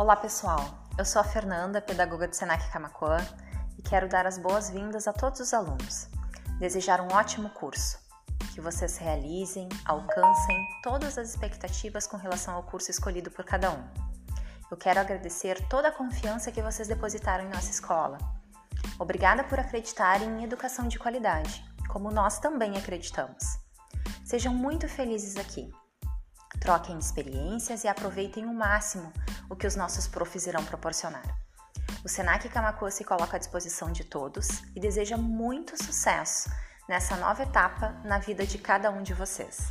Olá pessoal, eu sou a Fernanda, pedagoga do Senac Camacuã e quero dar as boas-vindas a todos os alunos. Desejar um ótimo curso, que vocês realizem, alcancem todas as expectativas com relação ao curso escolhido por cada um. Eu quero agradecer toda a confiança que vocês depositaram em nossa escola. Obrigada por acreditarem em educação de qualidade, como nós também acreditamos. Sejam muito felizes aqui. Troquem experiências e aproveitem o máximo o que os nossos profs irão proporcionar. O Senac Camacuã se coloca à disposição de todos e deseja muito sucesso nessa nova etapa na vida de cada um de vocês.